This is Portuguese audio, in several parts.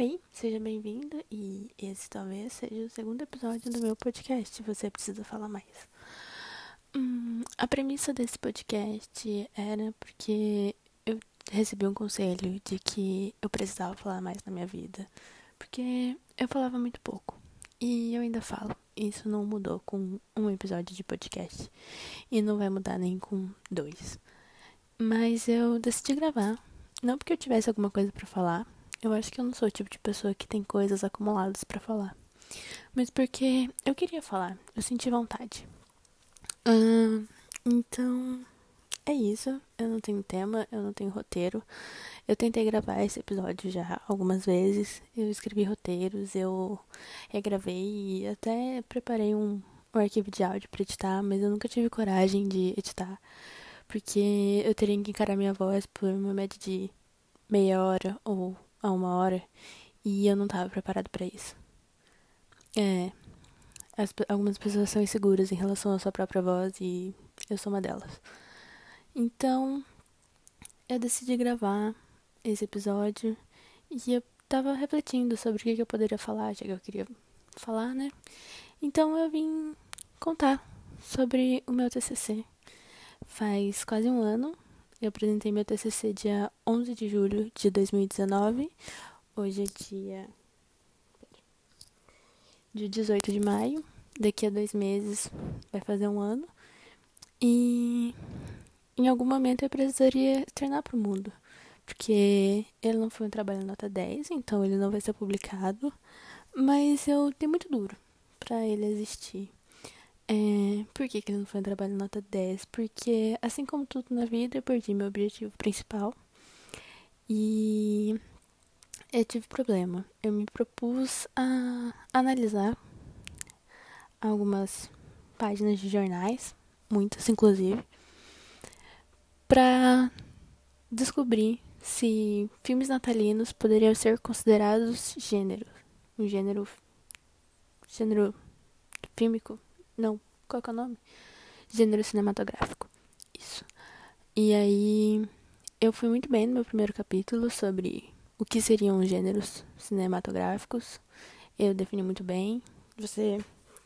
Oi, seja bem-vindo e esse talvez seja o segundo episódio do meu podcast. Você precisa falar mais. Hum, a premissa desse podcast era porque eu recebi um conselho de que eu precisava falar mais na minha vida, porque eu falava muito pouco e eu ainda falo. Isso não mudou com um episódio de podcast e não vai mudar nem com dois. Mas eu decidi gravar, não porque eu tivesse alguma coisa para falar eu acho que eu não sou o tipo de pessoa que tem coisas acumuladas para falar. Mas porque eu queria falar, eu senti vontade. Hum, então, é isso. Eu não tenho tema, eu não tenho roteiro. Eu tentei gravar esse episódio já algumas vezes. Eu escrevi roteiros, eu regravei e até preparei um, um arquivo de áudio para editar, mas eu nunca tive coragem de editar. Porque eu teria que encarar minha voz por uma média de meia hora ou a uma hora e eu não estava preparado para isso. É, as, algumas pessoas são inseguras em relação à sua própria voz e eu sou uma delas. Então, eu decidi gravar esse episódio e eu tava refletindo sobre o que eu poderia falar, já que eu queria falar, né? Então eu vim contar sobre o meu TCC. Faz quase um ano eu apresentei meu TCC dia 11 de julho de 2019. Hoje é dia. Dia 18 de maio. Daqui a dois meses vai fazer um ano. E em algum momento eu precisaria treinar para o mundo. Porque ele não foi um trabalho nota 10, então ele não vai ser publicado. Mas eu tenho muito duro para ele existir. É, por que, que não foi um trabalho nota 10? Porque, assim como tudo na vida, eu perdi meu objetivo principal. E eu tive problema. Eu me propus a analisar algumas páginas de jornais, muitas inclusive, para descobrir se filmes natalinos poderiam ser considerados gênero, um gênero gênero fílmico não, qual é o nome? Gênero cinematográfico. Isso. E aí, eu fui muito bem no meu primeiro capítulo sobre o que seriam gêneros cinematográficos. Eu defini muito bem. Você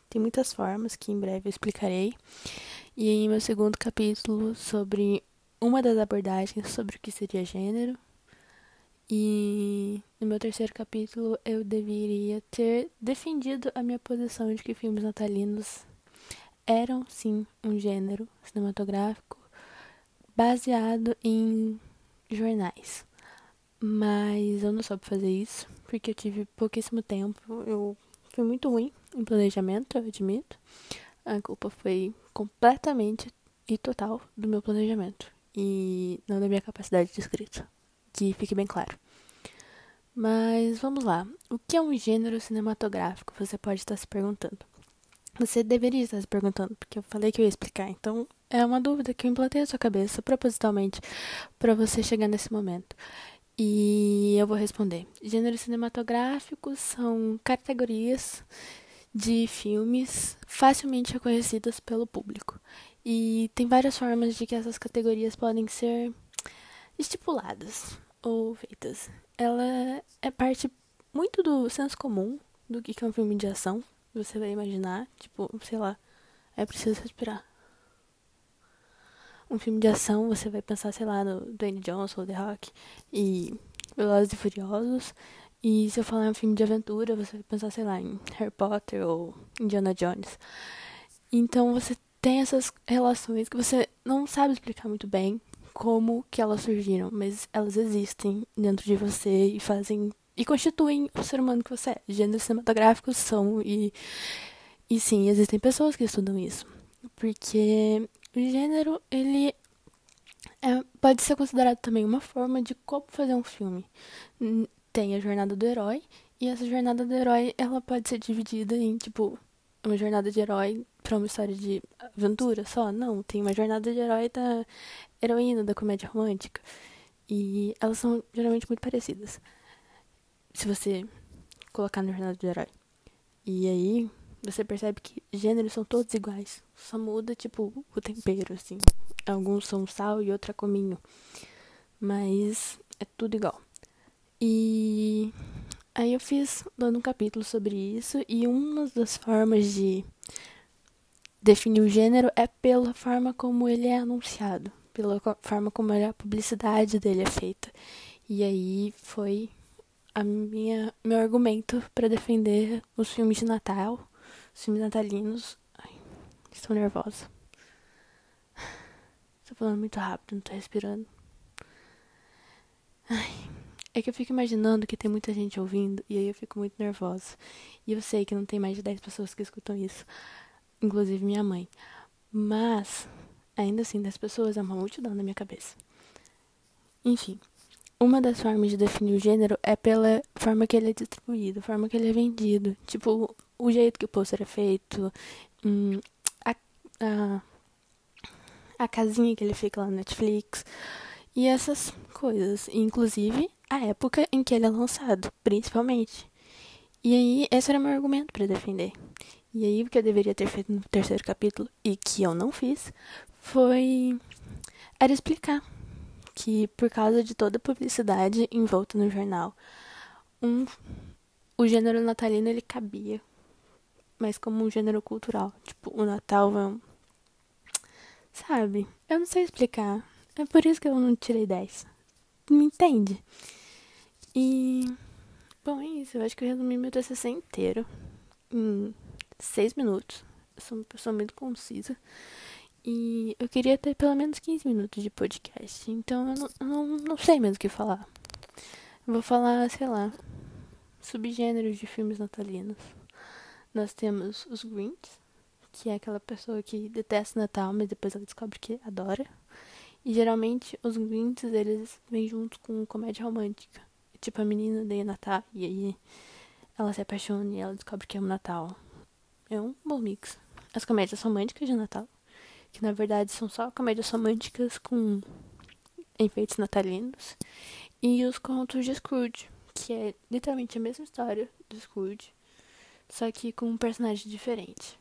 tem muitas formas que em breve eu explicarei. E em meu segundo capítulo sobre uma das abordagens sobre o que seria gênero. E no meu terceiro capítulo eu deveria ter defendido a minha posição de que filmes natalinos eram sim um gênero cinematográfico baseado em jornais. Mas eu não soube fazer isso, porque eu tive pouquíssimo tempo. Eu fui muito ruim em planejamento, eu admito. A culpa foi completamente e total do meu planejamento e não da minha capacidade de escrita, que fique bem claro. Mas vamos lá. O que é um gênero cinematográfico? Você pode estar se perguntando. Você deveria estar se perguntando, porque eu falei que eu ia explicar. Então, é uma dúvida que eu implantei na sua cabeça propositalmente para você chegar nesse momento. E eu vou responder. Gêneros cinematográficos são categorias de filmes facilmente reconhecidas pelo público. E tem várias formas de que essas categorias podem ser estipuladas ou feitas. Ela é parte muito do senso comum do que é um filme de ação, você vai imaginar, tipo, sei lá, é preciso respirar. Um filme de ação, você vai pensar, sei lá, no Dwayne Johnson The Rock e Velozes e Furiosos. E se eu falar um filme de aventura, você vai pensar, sei lá, em Harry Potter ou Indiana Jones. Então você tem essas relações que você não sabe explicar muito bem como que elas surgiram, mas elas existem dentro de você e fazem e constituem o ser humano que você é. Gêneros cinematográficos são e e sim, existem pessoas que estudam isso, porque o gênero ele é, pode ser considerado também uma forma de como fazer um filme. Tem a jornada do herói e essa jornada do herói ela pode ser dividida em tipo uma jornada de herói para uma história de aventura só. Não, tem uma jornada de herói da heroína da comédia romântica. E elas são geralmente muito parecidas se você colocar no jornal do herói. E aí você percebe que gêneros são todos iguais. Só muda, tipo, o tempero, assim. Alguns são sal e outro é cominho. Mas é tudo igual. E Aí eu fiz dando um capítulo sobre isso e uma das formas de definir o gênero é pela forma como ele é anunciado, pela forma como a publicidade dele é feita. E aí foi a minha meu argumento para defender os filmes de Natal, os filmes natalinos. Ai, estou nervosa. Estou falando muito rápido, não tô respirando. Ai, é que eu fico imaginando que tem muita gente ouvindo e aí eu fico muito nervosa. E eu sei que não tem mais de 10 pessoas que escutam isso, inclusive minha mãe. Mas, ainda assim, 10 pessoas é uma multidão na minha cabeça. Enfim, uma das formas de definir o gênero é pela forma que ele é distribuído, a forma que ele é vendido. Tipo, o jeito que o pôster é feito, hum, a, a a casinha que ele fica lá no Netflix e essas coisas. Inclusive a época em que ele é lançado, principalmente. E aí, esse era meu argumento para defender. E aí, o que eu deveria ter feito no terceiro capítulo, e que eu não fiz, foi. era explicar que, por causa de toda a publicidade envolta no jornal, um, o gênero natalino ele cabia, mas como um gênero cultural. Tipo, o Natal é um Sabe? Eu não sei explicar. É por isso que eu não tirei 10. Me entende? E. Bom, é isso. Eu acho que eu resumi meu TCC inteiro em 6 minutos. Eu sou uma pessoa muito concisa. E eu queria ter pelo menos 15 minutos de podcast. Então eu não, não, não sei mesmo o que falar. Vou falar, sei lá, subgêneros de filmes natalinos. Nós temos os Grinch, que é aquela pessoa que detesta Natal, mas depois ela descobre que adora. E geralmente os Grinch, eles vêm junto com comédia romântica. Tipo, a menina odeia Natal e aí ela se apaixona e ela descobre que ama Natal. É um bom mix. As comédias românticas de Natal, que na verdade são só comédias românticas com enfeites natalinos. E os contos de Scrooge, que é literalmente a mesma história do Scrooge, só que com um personagem diferente.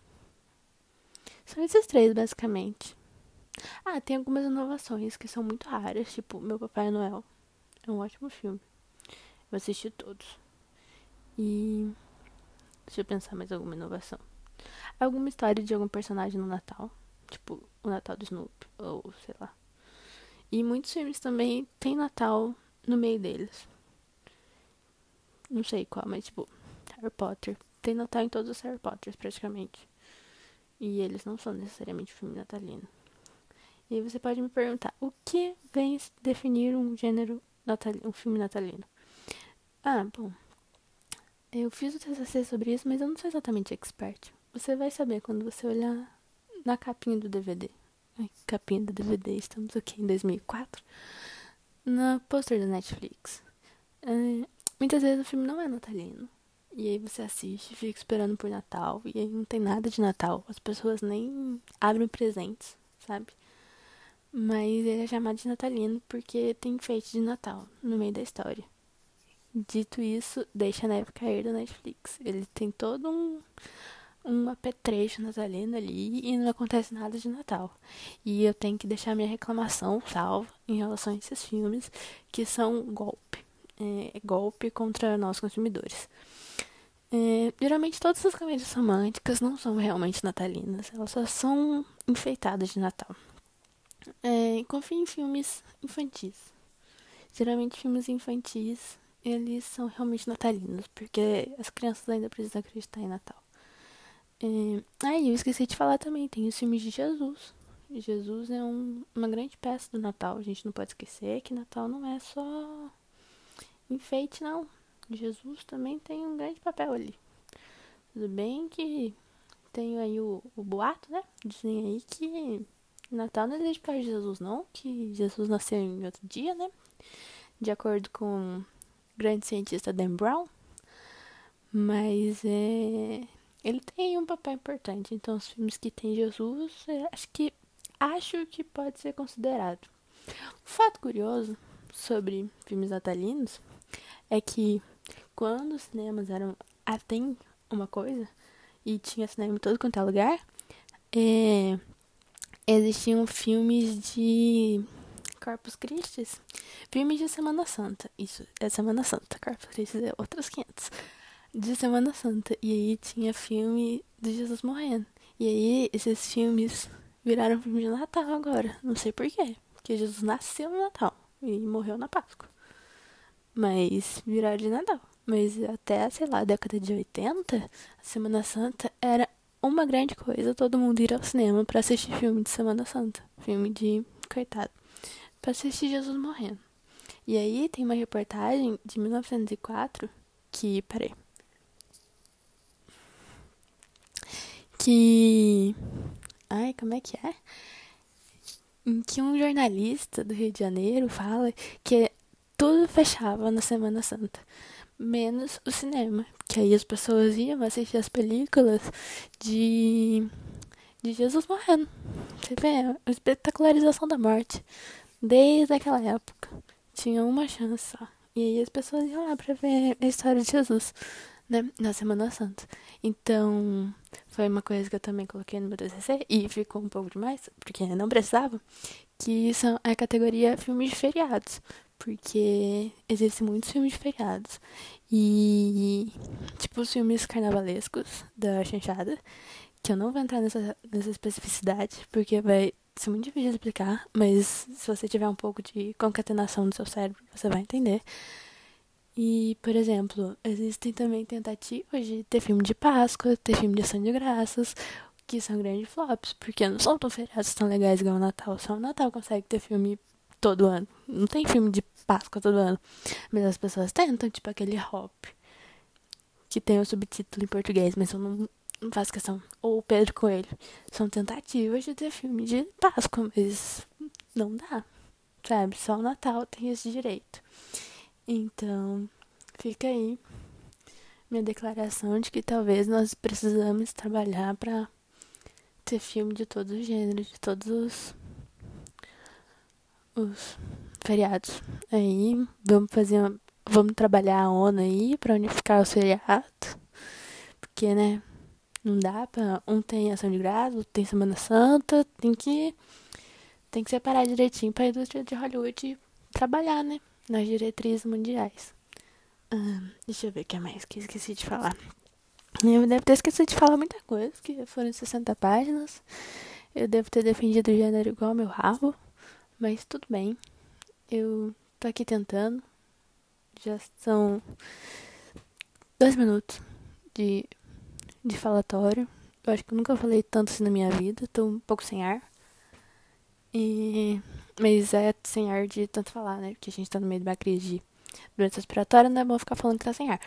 São esses três, basicamente. Ah, tem algumas inovações que são muito raras, tipo Meu Papai Noel. É um ótimo filme. Eu assisti todos. E. Deixa eu pensar mais alguma inovação. Alguma história de algum personagem no Natal. Tipo, o Natal do Snoopy, ou sei lá. E muitos filmes também tem Natal no meio deles. Não sei qual, mas tipo, Harry Potter. Tem Natal em todos os Harry Potters, praticamente. E eles não são necessariamente filme natalino. E aí você pode me perguntar, o que vem definir um gênero natalino, um filme natalino? Ah, bom. Eu fiz o TCC sobre isso, mas eu não sou exatamente expert. Você vai saber quando você olhar na capinha do DVD. Capinha do DVD, estamos aqui em 2004. Na pôster da Netflix. É, muitas vezes o filme não é natalino. E aí você assiste, fica esperando por Natal, e aí não tem nada de Natal. As pessoas nem abrem presentes, sabe? Mas ele é chamado de natalino porque tem enfeite de Natal no meio da história. Dito isso, deixa a neve cair da Netflix. Ele tem todo um, um apetrecho natalino ali e não acontece nada de Natal. E eu tenho que deixar minha reclamação salva em relação a esses filmes que são golpe. É, golpe contra nós consumidores. É, geralmente todas as comédias românticas não são realmente natalinas, elas só são enfeitadas de Natal. É, confie em filmes infantis. Geralmente filmes infantis, eles são realmente natalinos, porque as crianças ainda precisam acreditar em Natal. É, ah, eu esqueci de falar também, tem os filmes de Jesus. Jesus é um, uma grande peça do Natal. A gente não pode esquecer que Natal não é só enfeite, não. Jesus também tem um grande papel ali. Tudo bem que tem aí o, o boato, né? Dizem aí que Natal não existe de Jesus, não. Que Jesus nasceu em outro dia, né? De acordo com o grande cientista Dan Brown. Mas é, ele tem um papel importante. Então, os filmes que tem Jesus, é, acho que acho que pode ser considerado. Um fato curioso sobre filmes natalinos é que quando os cinemas eram até uma coisa e tinha cinema em todo quanto é lugar, é, existiam filmes de Corpus Christi Filmes de Semana Santa. Isso, é Semana Santa, cara. Poderia dizer outras 500. De Semana Santa. E aí tinha filme de Jesus morrendo. E aí esses filmes viraram filme de Natal agora. Não sei porquê. Porque Jesus nasceu no Natal e morreu na Páscoa. Mas viraram de Natal. Mas até, sei lá, década de 80, a Semana Santa era uma grande coisa todo mundo ir ao cinema para assistir filme de Semana Santa. Filme de. Coitado. Pra assistir Jesus morrendo. E aí tem uma reportagem de 1904 que. Peraí. Que. Ai, como é que é? Em que um jornalista do Rio de Janeiro fala que tudo fechava na Semana Santa menos o cinema. Que aí as pessoas iam assistir as películas de, de Jesus morrendo. Você vê, a espetacularização da morte. Desde aquela época. Tinha uma chance só. E aí as pessoas iam lá pra ver a história de Jesus, né? Na Semana Santa. Então, foi uma coisa que eu também coloquei no meu TCC e ficou um pouco demais, porque não precisava, que são a categoria filmes de feriados porque existem muitos filmes de feriados. E, tipo, os filmes carnavalescos da chanchada, que eu não vou entrar nessa, nessa especificidade, porque vai ser muito difícil de explicar, mas se você tiver um pouco de concatenação do seu cérebro, você vai entender. E, por exemplo, existem também tentativas de ter filme de Páscoa, ter filme de Ação de Graças, que são grandes flops, porque não são tão feriados tão legais igual o Natal. Só o Natal consegue ter filme todo ano. Não tem filme de Páscoa todo ano. Mas as pessoas tentam, tipo aquele Hop. Que tem o subtítulo em português, mas eu não, não faço questão. Ou Pedro Coelho. São tentativas de ter filme de Páscoa, mas não dá. Sabe? Só o Natal tem esse direito. Então, fica aí minha declaração de que talvez nós precisamos trabalhar para ter filme de todos os gêneros, de todos os os feriados. Aí vamos fazer uma, vamos trabalhar a ONU aí para unificar os feriados. Porque, né, não dá para um tem ação de graça, outro tem Semana Santa, tem que tem que separar direitinho para a indústria de Hollywood trabalhar, né, nas diretrizes mundiais. deixa eu ver o que mais que esqueci de falar. Eu devo ter esquecido de falar muita coisa, que foram 60 páginas. Eu devo ter defendido o gênero igual ao meu rabo. Mas tudo bem. Eu tô aqui tentando. Já são dois minutos de, de falatório. Eu acho que eu nunca falei tanto assim na minha vida. Tô um pouco sem ar. E... Mas é sem ar de tanto falar, né? Porque a gente tá no meio de uma crise de doença respiratória, não é bom ficar falando que tá sem ar.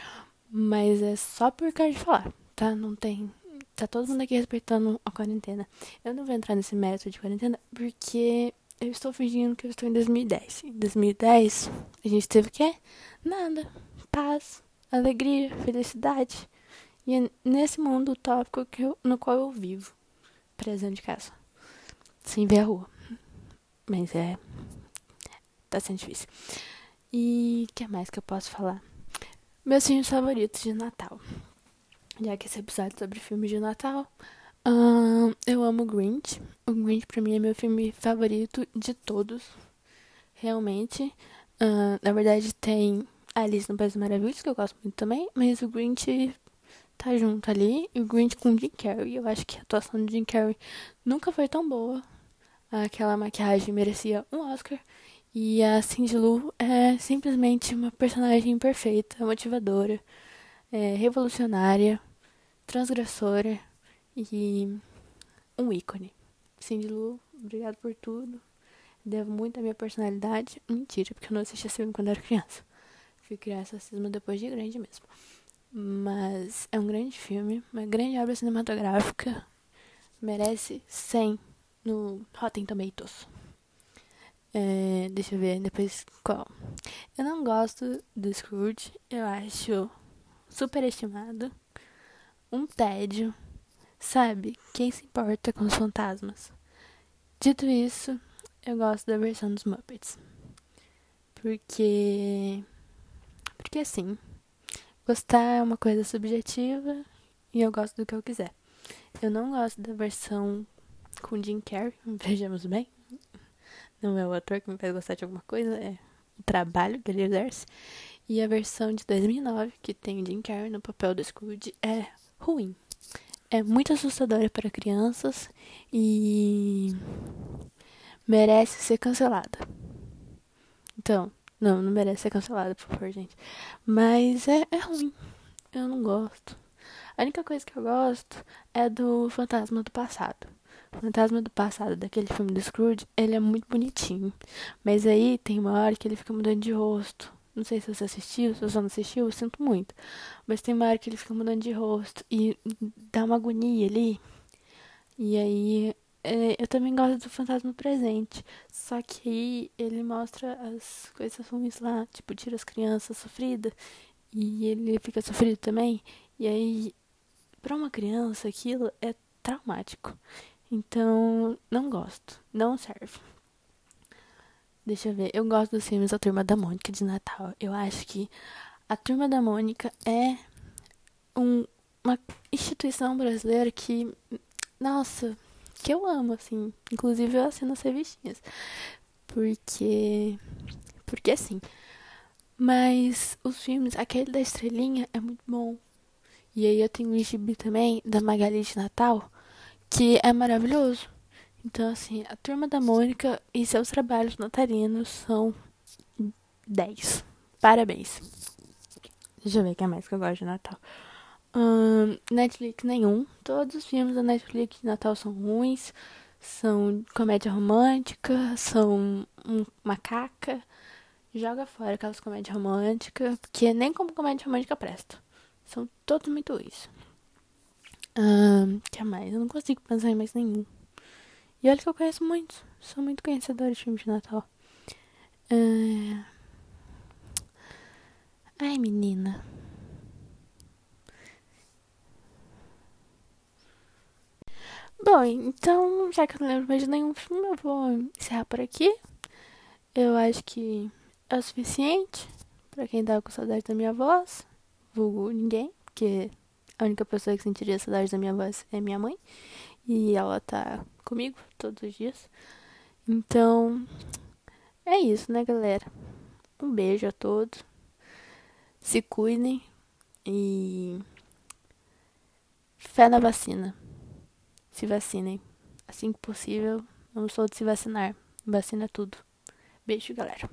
Mas é só por causa de falar, tá? Não tem. Tá todo mundo aqui respeitando a quarentena. Eu não vou entrar nesse método de quarentena porque eu estou fingindo que eu estou em 2010. Em 2010, a gente teve o quê? Nada. Paz, alegria, felicidade. E é nesse mundo utópico que eu, no qual eu vivo. Presente de casa. Sem ver a rua. Mas é. Tá sendo difícil. E o que mais que eu posso falar? Meus filmes favoritos de Natal. Já que esse episódio é sobre filmes de Natal, Uh, eu amo Grinch. O Grinch pra mim é meu filme favorito de todos. Realmente. Na verdade tem Alice no País das Maravilhas, que eu gosto muito também. Mas o Grinch tá junto ali. E o Grinch com o Jim Carrey. Eu acho que a atuação do Jim Carrey nunca foi tão boa. Aquela maquiagem merecia um Oscar. E a Cindy Lou é simplesmente uma personagem perfeita, motivadora, é, revolucionária, transgressora e um ícone. Cindy Lou, obrigado por tudo. Devo muito à minha personalidade. Mentira, porque eu não assistia esse filme quando era criança. Fui criar esse racismo depois de grande mesmo. Mas é um grande filme, uma grande obra cinematográfica. Merece 100 no Rotten Tomatoes. É, deixa eu ver depois qual. Eu não gosto do Scrooge. Eu acho superestimado. Um tédio. Sabe, quem se importa com os fantasmas? Dito isso, eu gosto da versão dos Muppets. Porque. Porque assim, gostar é uma coisa subjetiva e eu gosto do que eu quiser. Eu não gosto da versão com Jim Carrey, vejamos bem. Não é o ator que me faz gostar de alguma coisa, é o trabalho que ele exerce. E a versão de 2009, que tem Jim Carrey no papel do Scrooge, é ruim. É muito assustadora para crianças e merece ser cancelada. Então, não, não merece ser cancelada, por favor, gente. Mas é, é ruim. Eu não gosto. A única coisa que eu gosto é do Fantasma do Passado. Fantasma do Passado, daquele filme do Scrooge, ele é muito bonitinho. Mas aí tem uma hora que ele fica mudando de rosto. Não sei se você assistiu, se você não assistiu, eu sinto muito. Mas tem uma hora que ele fica mudando de rosto e dá uma agonia ali. E aí é, eu também gosto do Fantasma Presente. Só que aí ele mostra as coisas ruins lá, tipo, tira as crianças sofridas e ele fica sofrido também. E aí, pra uma criança, aquilo é traumático. Então, não gosto. Não serve. Deixa eu ver. Eu gosto dos filmes da Turma da Mônica de Natal. Eu acho que a Turma da Mônica é um, uma instituição brasileira que, nossa, que eu amo, assim. Inclusive eu assino as revistinhas. Porque. Porque assim. Mas os filmes, aquele da estrelinha é muito bom. E aí eu tenho um gibi também da Magali de Natal que é maravilhoso. Então, assim, a Turma da Mônica e seus trabalhos natalinos são 10. Parabéns. Deixa eu ver o que é mais que eu gosto de Natal. Um, Netflix nenhum. Todos os filmes da Netflix de Natal são ruins. São comédia romântica, são um, macaca. Joga fora aquelas comédias românticas, porque nem como comédia romântica presta. São todos muito ruins. Que mais? Eu não consigo pensar em mais nenhum. E olha que eu conheço muitos. Sou muito conhecedora de filmes de Natal. Uh... Ai, menina. Bom, então, já que eu não lembro mais de nenhum filme, eu vou encerrar por aqui. Eu acho que é o suficiente para quem tá com saudade da minha voz. Vulgo ninguém, porque a única pessoa que sentiria saudade da minha voz é minha mãe. E ela tá comigo todos os dias. Então, é isso, né, galera? Um beijo a todos. Se cuidem e fé na vacina. Se vacinem. Assim que possível, sou de se vacinar. Vacina tudo. Beijo, galera.